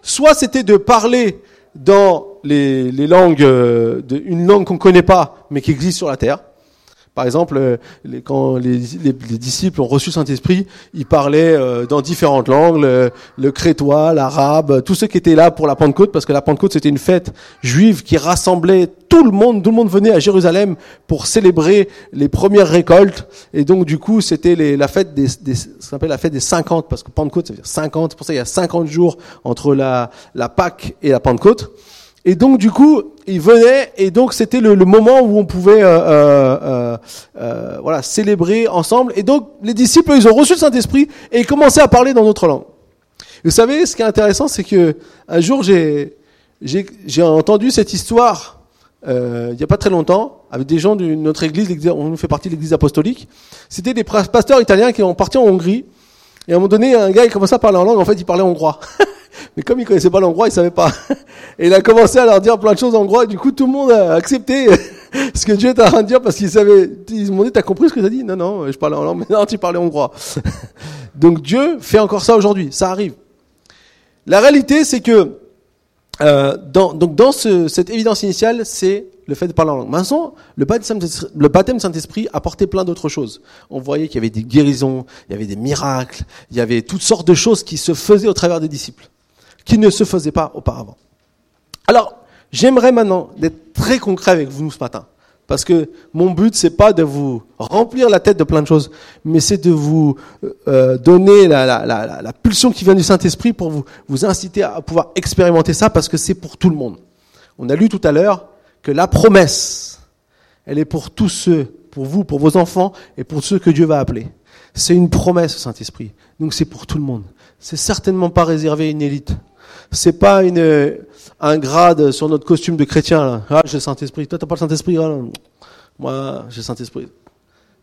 Soit c'était de parler dans les, langues, euh, une langue qu'on ne connaît pas, mais qui existe sur la terre. Par exemple, euh, quand les, disciples ont reçu Saint-Esprit, ils parlaient euh, dans différentes langues, le, crétois, l'arabe, tous ceux qui étaient là pour la Pentecôte, parce que la Pentecôte c'était une fête juive qui rassemblait tout le monde, tout le monde venait à Jérusalem pour célébrer les premières récoltes, et donc du coup c'était la fête des, des ce qu'on appelle la fête des 50, parce que Pentecôte ça veut dire 50, c'est pour ça qu'il y a 50 jours entre la, la Pâque et la Pentecôte. Et donc du coup, ils venaient et donc c'était le, moment où on pouvait euh, euh, euh, voilà célébrer ensemble. Et donc les disciples, ils ont reçu le Saint Esprit et ils commençaient à parler dans notre langue. Vous savez, ce qui est intéressant, c'est que un jour j'ai j'ai entendu cette histoire il y a pas très longtemps avec des gens de notre église, on fait partie de l'église apostolique. C'était des pasteurs italiens qui ont parti en Hongrie. Et à un moment donné, un gars il commençait à parler en langue. En fait, il parlait hongrois. Mais comme il connaissait pas l'hongrois, il savait pas. Et il a commencé à leur dire plein de choses en hongrois. Et du coup, tout le monde a accepté ce que Dieu était en dire parce qu'il savait. Ils m'ont dit, t'as compris ce que t'as dit? Non, non, je parlais en langue. Mais non, tu parlais hongrois. Donc Dieu fait encore ça aujourd'hui. Ça arrive. La réalité, c'est que euh, dans, donc dans ce, cette évidence initiale, c'est le fait de parler en langue. Maintenant, le baptême, le baptême Saint-Esprit apportait plein d'autres choses. On voyait qu'il y avait des guérisons, il y avait des miracles, il y avait toutes sortes de choses qui se faisaient au travers des disciples qui ne se faisait pas auparavant. Alors, j'aimerais maintenant d'être très concret avec vous ce matin. Parce que mon but, c'est pas de vous remplir la tête de plein de choses, mais c'est de vous euh, donner la, la, la, la, pulsion qui vient du Saint-Esprit pour vous, vous inciter à pouvoir expérimenter ça, parce que c'est pour tout le monde. On a lu tout à l'heure que la promesse, elle est pour tous ceux, pour vous, pour vos enfants, et pour ceux que Dieu va appeler. C'est une promesse, Saint-Esprit. Donc c'est pour tout le monde. C'est certainement pas réservé à une élite c'est pas une, un grade sur notre costume de chrétien. Là. Ah, j'ai le Saint-Esprit. Toi, t'as pas le Saint-Esprit. Ah, Moi, j'ai le Saint-Esprit.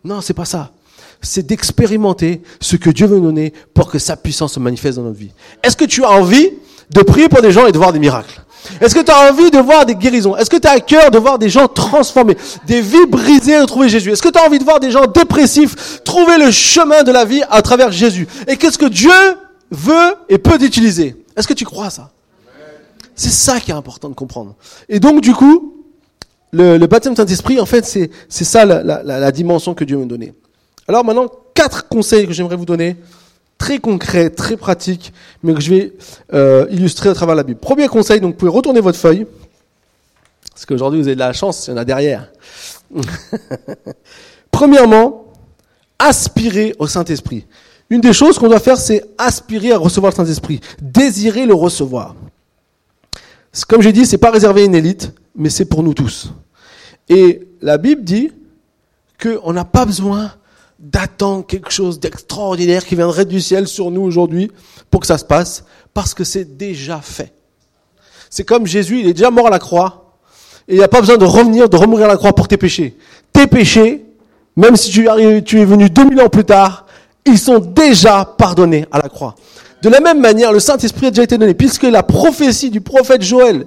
Non, c'est pas ça. C'est d'expérimenter ce que Dieu veut nous donner pour que sa puissance se manifeste dans notre vie. Est-ce que tu as envie de prier pour des gens et de voir des miracles? Est-ce que tu as envie de voir des guérisons? Est-ce que tu as à cœur de voir des gens transformés, des vies brisées et retrouver Jésus? Est-ce que tu as envie de voir des gens dépressifs trouver le chemin de la vie à travers Jésus? Et qu'est-ce que Dieu veut et peut utiliser? Est-ce que tu crois à ça? C'est ça qui est important de comprendre. Et donc, du coup, le, baptême Saint-Esprit, en fait, c'est, ça la, dimension que Dieu me donné. Alors maintenant, quatre conseils que j'aimerais vous donner, très concrets, très pratiques, mais que je vais euh, illustrer à travers la Bible. Premier conseil, donc vous pouvez retourner votre feuille, parce qu'aujourd'hui vous avez de la chance, il y en a derrière. Premièrement, aspirer au Saint-Esprit. Une des choses qu'on doit faire, c'est aspirer à recevoir le Saint-Esprit, désirer le recevoir. Comme j'ai dit, c'est pas réservé à une élite, mais c'est pour nous tous. Et la Bible dit qu'on n'a pas besoin d'attendre quelque chose d'extraordinaire qui viendrait du ciel sur nous aujourd'hui pour que ça se passe, parce que c'est déjà fait. C'est comme Jésus, il est déjà mort à la croix, et il n'y a pas besoin de revenir, de remourir à la croix pour tes péchés. Tes péchés, même si tu, es venu 2000 ans plus tard, ils sont déjà pardonnés à la croix. De la même manière, le Saint-Esprit a déjà été donné, puisque la prophétie du prophète Joël,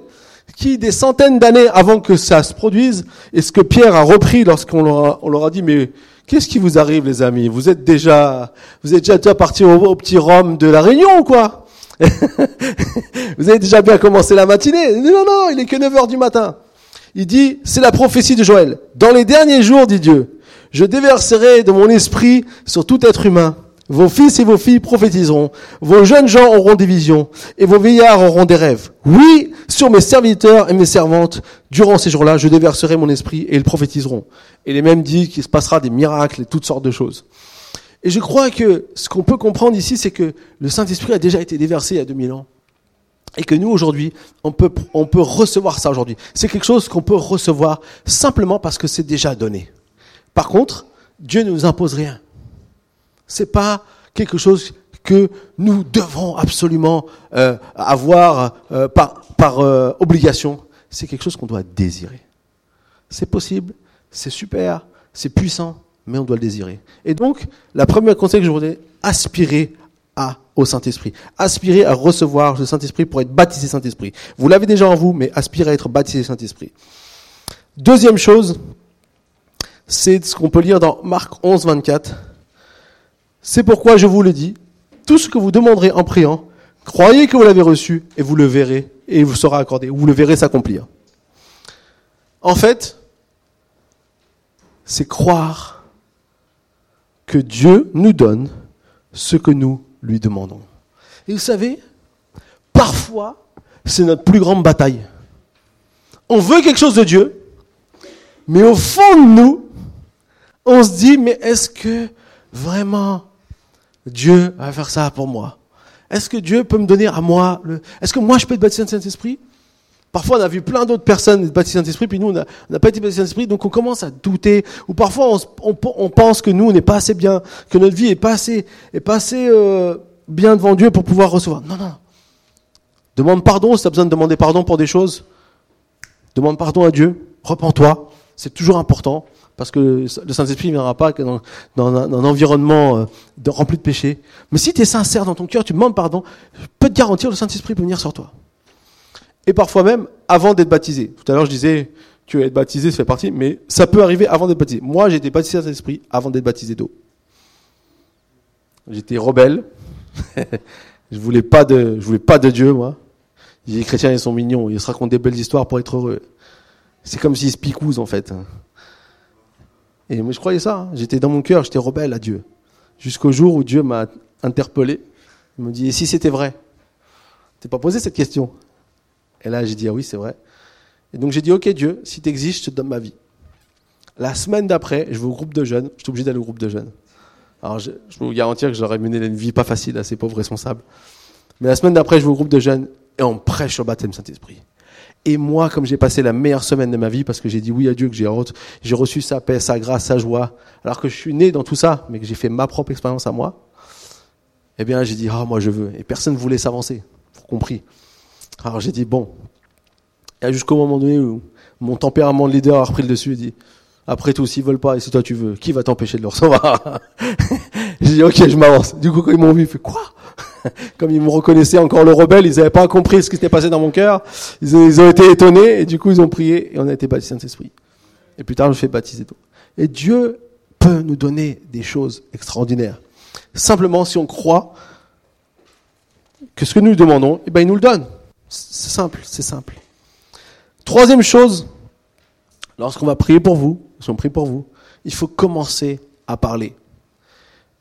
qui des centaines d'années avant que ça se produise, et ce que Pierre a repris lorsqu'on leur leur a dit, mais qu'est-ce qui vous arrive, les amis? Vous êtes déjà, vous êtes déjà partis au, au petit Rome de la Réunion ou quoi? Vous avez déjà bien commencé la matinée? Non, non, il est que 9 heures du matin. Il dit, c'est la prophétie de Joël. Dans les derniers jours, dit Dieu, je déverserai de mon esprit sur tout être humain. Vos fils et vos filles prophétiseront. Vos jeunes gens auront des visions. Et vos vieillards auront des rêves. Oui, sur mes serviteurs et mes servantes, durant ces jours-là, je déverserai mon esprit et ils prophétiseront. Et les mêmes dit qu'il se passera des miracles et toutes sortes de choses. Et je crois que ce qu'on peut comprendre ici, c'est que le Saint-Esprit a déjà été déversé il y a 2000 ans. Et que nous, aujourd'hui, on peut, on peut recevoir ça aujourd'hui. C'est quelque chose qu'on peut recevoir simplement parce que c'est déjà donné. Par contre, Dieu ne nous impose rien. C'est pas quelque chose que nous devons absolument euh, avoir euh, par, euh, obligation. C'est quelque chose qu'on doit désirer. C'est possible, c'est super, c'est puissant, mais on doit le désirer. Et donc, la première conseil que je voudrais aspirer à, au Saint-Esprit. Aspirer à recevoir le Saint-Esprit pour être baptisé Saint-Esprit. Vous l'avez déjà en vous, mais aspirez à être baptisé Saint-Esprit. Deuxième chose, c'est ce qu'on peut lire dans Marc 11, 24. C'est pourquoi je vous le dis, tout ce que vous demanderez en priant, croyez que vous l'avez reçu et vous le verrez et vous sera accordé. Vous le verrez s'accomplir. En fait, c'est croire que Dieu nous donne ce que nous lui demandons. Et vous savez, parfois, c'est notre plus grande bataille. On veut quelque chose de Dieu, mais au fond de nous, on se dit, mais est-ce que vraiment Dieu va faire ça pour moi Est-ce que Dieu peut me donner à moi le... Est-ce que moi je peux être baptisé le Saint-Esprit? Parfois, on a vu plein d'autres personnes être baptisées le Saint-Esprit, puis nous, on n'a pas été baptisés dans le Saint-Esprit, donc on commence à douter. Ou parfois, on, on, pense que nous, on n'est pas assez bien, que notre vie est pas assez, est pas assez euh, bien devant Dieu pour pouvoir recevoir. Non, non. Demande pardon si tu besoin de demander pardon pour des choses. Demande pardon à Dieu. Repends-toi. C'est toujours important. Parce que le Saint-Esprit ne viendra pas que dans, un, environnement euh, rempli de péché. Mais si tu es sincère dans ton cœur, tu demandes pardon, je peux te garantir le Saint-Esprit peut venir sur toi. Et parfois même avant d'être baptisé. Tout à l'heure, je disais, tu veux être baptisé, ça fait partie, mais ça peut arriver avant d'être baptisé. Moi, j'ai été baptisé dans l'esprit avant d'être baptisé d'eau. J'étais rebelle. je voulais pas de, voulais pas de Dieu, moi. Les chrétiens, ils sont mignons. Ils se racontent des belles histoires pour être heureux. C'est comme s'ils se picousent, en fait. Et moi, je croyais ça. Hein. J'étais dans mon cœur, j'étais rebelle à Dieu. Jusqu'au jour où Dieu m'a interpellé. Il me dit, et si c'était vrai? T'es pas posé cette question? Et là, j'ai dit, ah oui, c'est vrai. Et donc j'ai dit, ok Dieu, si tu existes, je te donne ma vie. La semaine d'après, je vais au groupe de jeunes. Je suis obligé d'aller au groupe de jeunes. Alors je, je peux vous garantir que j'aurais mené une vie pas facile à ces pauvres responsables. Mais la semaine d'après, je vais au groupe de jeunes et on prêche le baptême Saint-Esprit. Et moi, comme j'ai passé la meilleure semaine de ma vie, parce que j'ai dit oui à Dieu, que j'ai reçu sa paix, sa grâce, sa joie, alors que je suis né dans tout ça, mais que j'ai fait ma propre expérience à moi, eh bien j'ai dit, ah moi je veux. Et personne ne voulait s'avancer, vous compris. Alors j'ai dit, bon. Et jusqu'au moment donné où mon tempérament de leader a repris le dessus et dit, après tout, s'ils veulent pas, et si toi tu veux, qui va t'empêcher de le recevoir? J'ai dit, ok, je m'avance. Du coup, quand ils m'ont vu, ils fait quoi? Comme ils me reconnaissaient encore le rebelle, ils n'avaient pas compris ce qui s'était passé dans mon cœur. Ils, ont été étonnés, et du coup, ils ont prié, et on a été baptisés Saint-Esprit. Et plus tard, je me fais baptiser tout. Et Dieu peut nous donner des choses extraordinaires. Simplement, si on croit que ce que nous demandons, eh ben, il nous le donne. C'est simple, c'est simple. Troisième chose, lorsqu'on va prier pour vous, si on prie pour vous, il faut commencer à parler.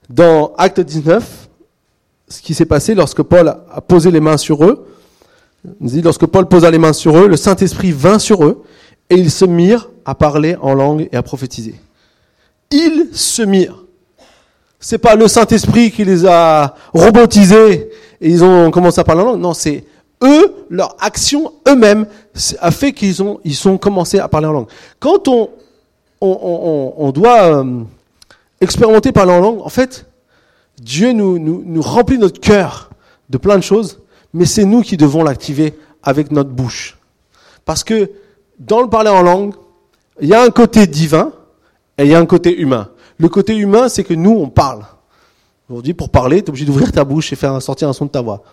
Dans Acte 19, ce qui s'est passé lorsque Paul a posé les mains sur eux, dit, lorsque Paul posa les mains sur eux, le Saint-Esprit vint sur eux et ils se mirent à parler en langue et à prophétiser. Ils se mirent. C'est pas le Saint-Esprit qui les a robotisés et ils ont commencé à parler en langue. Non, c'est eux, leur action eux-mêmes a fait qu'ils ont, ils sont commencé à parler en langue. Quand on, on, on, on doit euh, expérimenter parler en langue, en fait, Dieu nous, remplit notre cœur de plein de choses, mais c'est nous qui devons l'activer avec notre bouche. Parce que dans le parler en langue, il y a un côté divin et il y a un côté humain. Le côté humain, c'est que nous, on parle. Aujourd'hui, pour parler, tu es obligé d'ouvrir ta bouche et faire sortir un son de ta voix.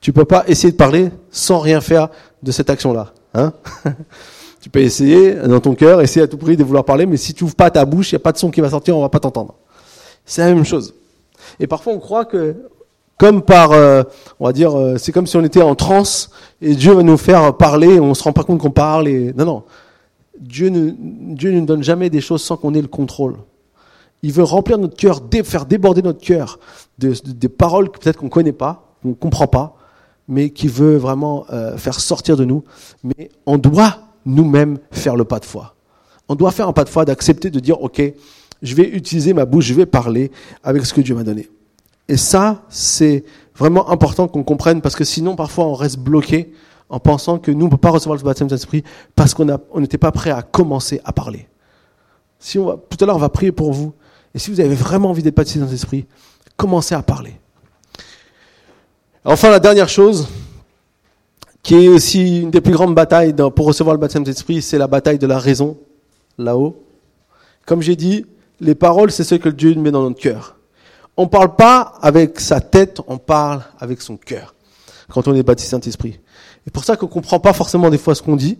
Tu peux pas essayer de parler sans rien faire de cette action-là. Hein? Tu peux essayer dans ton cœur, essayer à tout prix de vouloir parler, mais si tu ouvres pas ta bouche, il n'y a pas de son qui va sortir, on va pas t'entendre. C'est la même chose. Et parfois on croit que, comme par, euh, on va dire, euh, c'est comme si on était en transe et Dieu va nous faire parler, on se rend pas compte qu'on parle. Et non, non. Dieu ne, Dieu ne donne jamais des choses sans qu'on ait le contrôle. Il veut remplir notre cœur, faire déborder notre cœur de, des paroles que peut-être qu'on connaît pas, qu'on comprend pas, mais qui veut vraiment euh, faire sortir de nous. Mais on doit nous-mêmes faire le pas de foi. On doit faire un pas de foi d'accepter de dire, OK, je vais utiliser ma bouche, je vais parler avec ce que Dieu m'a donné. Et ça, c'est vraiment important qu'on comprenne parce que sinon, parfois, on reste bloqué en pensant que nous, on ne peut pas recevoir le baptême d'esprit parce qu'on n'était pas prêt à commencer à parler. Si tout à l'heure, on va prier pour vous. Et si vous avez vraiment envie d'être baptisé dans l'esprit, commencez à parler. Enfin, la dernière chose, qui est aussi une des plus grandes batailles pour recevoir le baptême d'esprit, c'est la bataille de la raison, là-haut. Comme j'ai dit, les paroles, c'est ce que Dieu met dans notre cœur. On ne parle pas avec sa tête, on parle avec son cœur quand on est baptisé Saint-Esprit. Et pour ça qu'on comprend pas forcément des fois ce qu'on dit,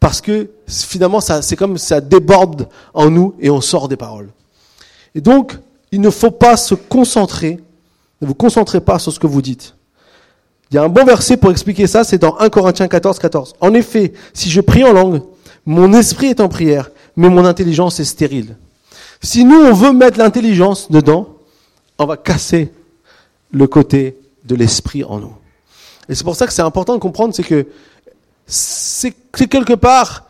parce que finalement, c'est comme ça déborde en nous et on sort des paroles. Et donc, il ne faut pas se concentrer, ne vous concentrez pas sur ce que vous dites. Il y a un bon verset pour expliquer ça, c'est dans 1 Corinthiens 14, 14. En effet, si je prie en langue, mon esprit est en prière, mais mon intelligence est stérile. Si nous, on veut mettre l'intelligence dedans, on va casser le côté de l'esprit en nous. Et c'est pour ça que c'est important de comprendre, c'est que c'est quelque part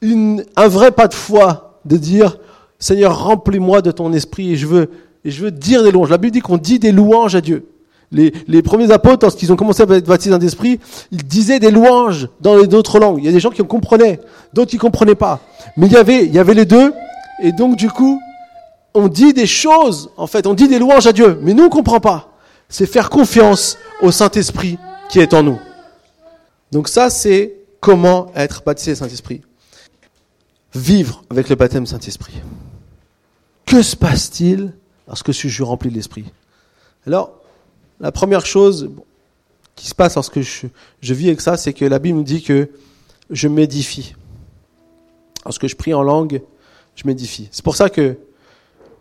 une, un vrai pas de foi de dire, Seigneur, remplis-moi de ton esprit et je veux, et je veux dire des louanges. La Bible dit qu'on dit des louanges à Dieu. Les, les premiers apôtres, lorsqu'ils ont commencé à être baptisés dans l'esprit, ils disaient des louanges dans les autres langues. Il y a des gens qui comprenaient, d'autres qui comprenaient pas. Mais il y avait, il y avait les deux. Et donc, du coup, on dit des choses, en fait, on dit des louanges à Dieu, mais nous on comprend pas. C'est faire confiance au Saint-Esprit qui est en nous. Donc ça, c'est comment être baptisé Saint-Esprit. Vivre avec le baptême Saint-Esprit. Que se passe-t-il lorsque je suis rempli de l'Esprit? Alors, la première chose qui se passe lorsque je, je vis avec ça, c'est que la Bible nous dit que je m'édifie. Lorsque je prie en langue, je m'édifie. C'est pour ça que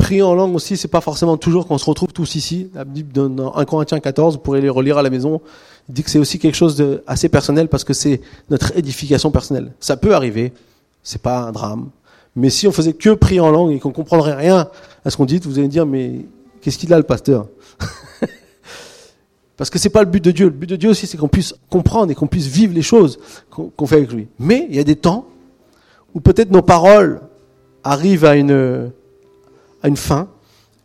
prier en langue aussi, c'est pas forcément toujours qu'on se retrouve tous ici. La Bible dans 1 Corinthiens 14, vous pourrez les relire à la maison, il dit que c'est aussi quelque chose de assez personnel parce que c'est notre édification personnelle. Ça peut arriver, c'est pas un drame. Mais si on faisait que prier en langue et qu'on comprendrait rien à ce qu'on dit, vous allez dire mais qu'est-ce qu'il a le pasteur Parce que c'est pas le but de Dieu. Le but de Dieu aussi, c'est qu'on puisse comprendre et qu'on puisse vivre les choses qu'on fait avec lui. Mais il y a des temps où peut-être nos paroles arrivent à une à une fin,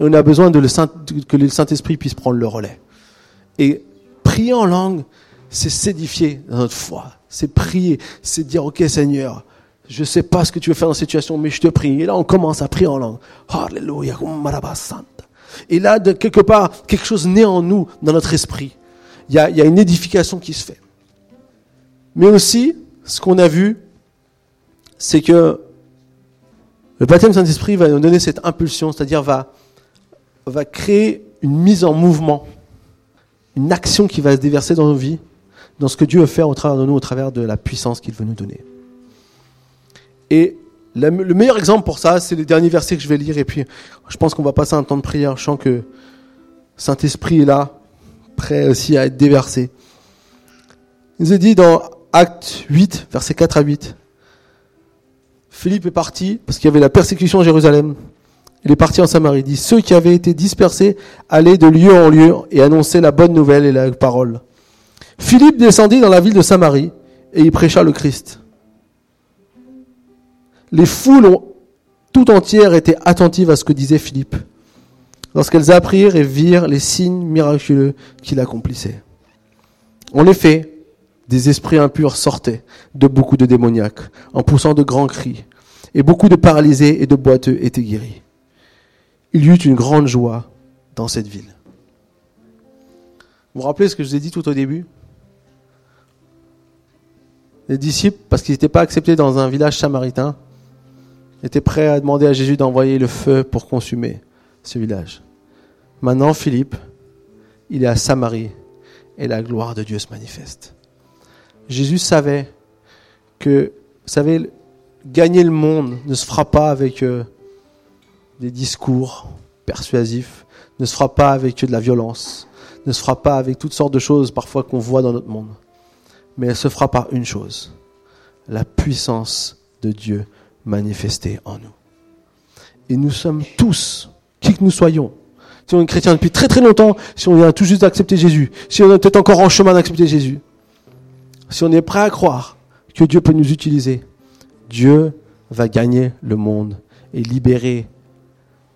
et on a besoin de le Saint, que le Saint-Esprit puisse prendre le relais. Et prier en langue, c'est s'édifier dans notre foi. C'est prier, c'est dire, OK Seigneur, je sais pas ce que tu veux faire dans cette situation, mais je te prie. Et là, on commence à prier en langue. Alléluia. Et là, quelque part, quelque chose naît en nous, dans notre esprit. Il y a, il y a une édification qui se fait. Mais aussi, ce qu'on a vu, c'est que le baptême Saint-Esprit va nous donner cette impulsion, c'est-à-dire va, va créer une mise en mouvement, une action qui va se déverser dans nos vies, dans ce que Dieu veut faire au travers de nous, au travers de la puissance qu'il veut nous donner. Et le meilleur exemple pour ça, c'est les derniers versets que je vais lire, et puis je pense qu'on va passer un temps de prière. Je sens que Saint-Esprit est là, prêt aussi à être déversé. Il nous est dit dans Acte 8, versets 4 à 8. Philippe est parti parce qu'il y avait la persécution à Jérusalem. Il est parti en Samarie. Il dit, ceux qui avaient été dispersés allaient de lieu en lieu et annonçaient la bonne nouvelle et la parole. Philippe descendit dans la ville de Samarie et y prêcha le Christ. Les foules tout entières étaient attentives à ce que disait Philippe lorsqu'elles apprirent et virent les signes miraculeux qu'il accomplissait. En effet, des esprits impurs sortaient de beaucoup de démoniaques en poussant de grands cris et beaucoup de paralysés et de boiteux étaient guéris. Il y eut une grande joie dans cette ville. Vous vous rappelez ce que je vous ai dit tout au début? Les disciples, parce qu'ils n'étaient pas acceptés dans un village samaritain, étaient prêts à demander à Jésus d'envoyer le feu pour consumer ce village. Maintenant, Philippe, il est à Samarie et la gloire de Dieu se manifeste. Jésus savait que, vous savez, gagner le monde ne se fera pas avec euh, des discours persuasifs, ne se fera pas avec de la violence, ne se fera pas avec toutes sortes de choses parfois qu'on voit dans notre monde. Mais elle se fera par une chose, la puissance de Dieu manifestée en nous. Et nous sommes tous, qui que nous soyons, si on est chrétien depuis très très longtemps, si on vient tout juste d'accepter Jésus, si on est encore en chemin d'accepter Jésus, si on est prêt à croire que Dieu peut nous utiliser, Dieu va gagner le monde et libérer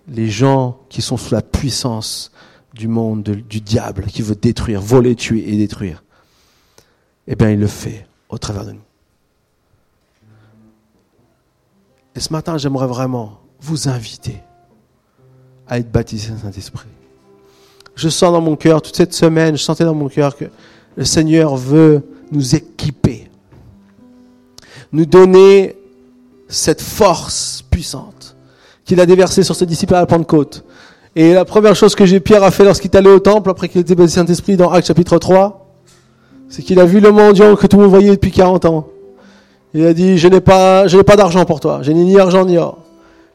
les gens qui sont sous la puissance du monde, du diable qui veut détruire, voler, tuer et détruire, eh bien, il le fait au travers de nous. Et ce matin, j'aimerais vraiment vous inviter à être baptisé Saint-Esprit. Je sens dans mon cœur, toute cette semaine, je sentais dans mon cœur que le Seigneur veut nous équiper, nous donner cette force puissante qu'il a déversée sur ses disciples à la Pentecôte. Et la première chose que Pierre a fait lorsqu'il est allé au temple, après qu'il était baptisé Saint-Esprit dans Actes chapitre 3, c'est qu'il a vu le mendiant que tout le monde voyait depuis 40 ans. Il a dit, je n'ai pas, je n'ai pas d'argent pour toi. Je n'ai ni argent ni or.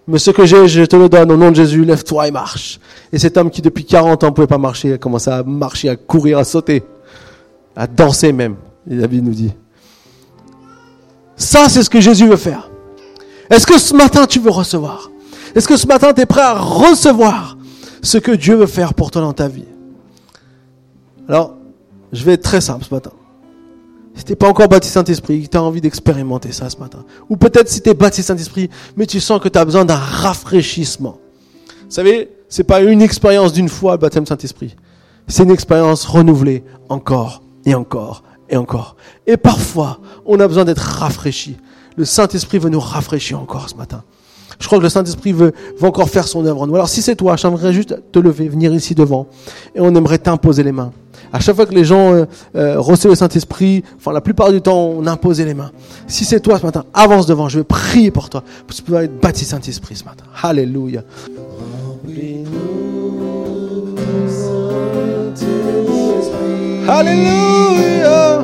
Mais ce que j'ai, je te le donne au nom de Jésus. Lève-toi et marche. Et cet homme qui depuis 40 ans ne pouvait pas marcher, a commencé à marcher, à courir, à sauter, à danser même. Et David nous dit. Ça, c'est ce que Jésus veut faire. Est-ce que ce matin tu veux recevoir? Est-ce que ce matin tu es prêt à recevoir ce que Dieu veut faire pour toi dans ta vie? Alors, je vais être très simple ce matin. Si t'es pas encore baptisé Saint-Esprit, tu as envie d'expérimenter ça ce matin. Ou peut-être si tu es baptisé Saint-Esprit, mais tu sens que tu as besoin d'un rafraîchissement. Vous savez, c'est pas une expérience d'une fois le baptême Saint-Esprit. C'est une expérience renouvelée encore et encore et encore. Et parfois, on a besoin d'être rafraîchi. Le Saint-Esprit veut nous rafraîchir encore ce matin. Je crois que le Saint-Esprit veut, veut encore faire son œuvre en nous. Alors si c'est toi, j'aimerais juste te lever, venir ici devant, et on aimerait t'imposer les mains. À chaque fois que les gens euh, euh, reçoivent le Saint-Esprit, enfin la plupart du temps, on imposait les mains. Si c'est toi ce matin, avance devant, je vais prier pour toi, pour que tu puisses être baptisé Saint-Esprit ce matin. Alléluia. Alléluia.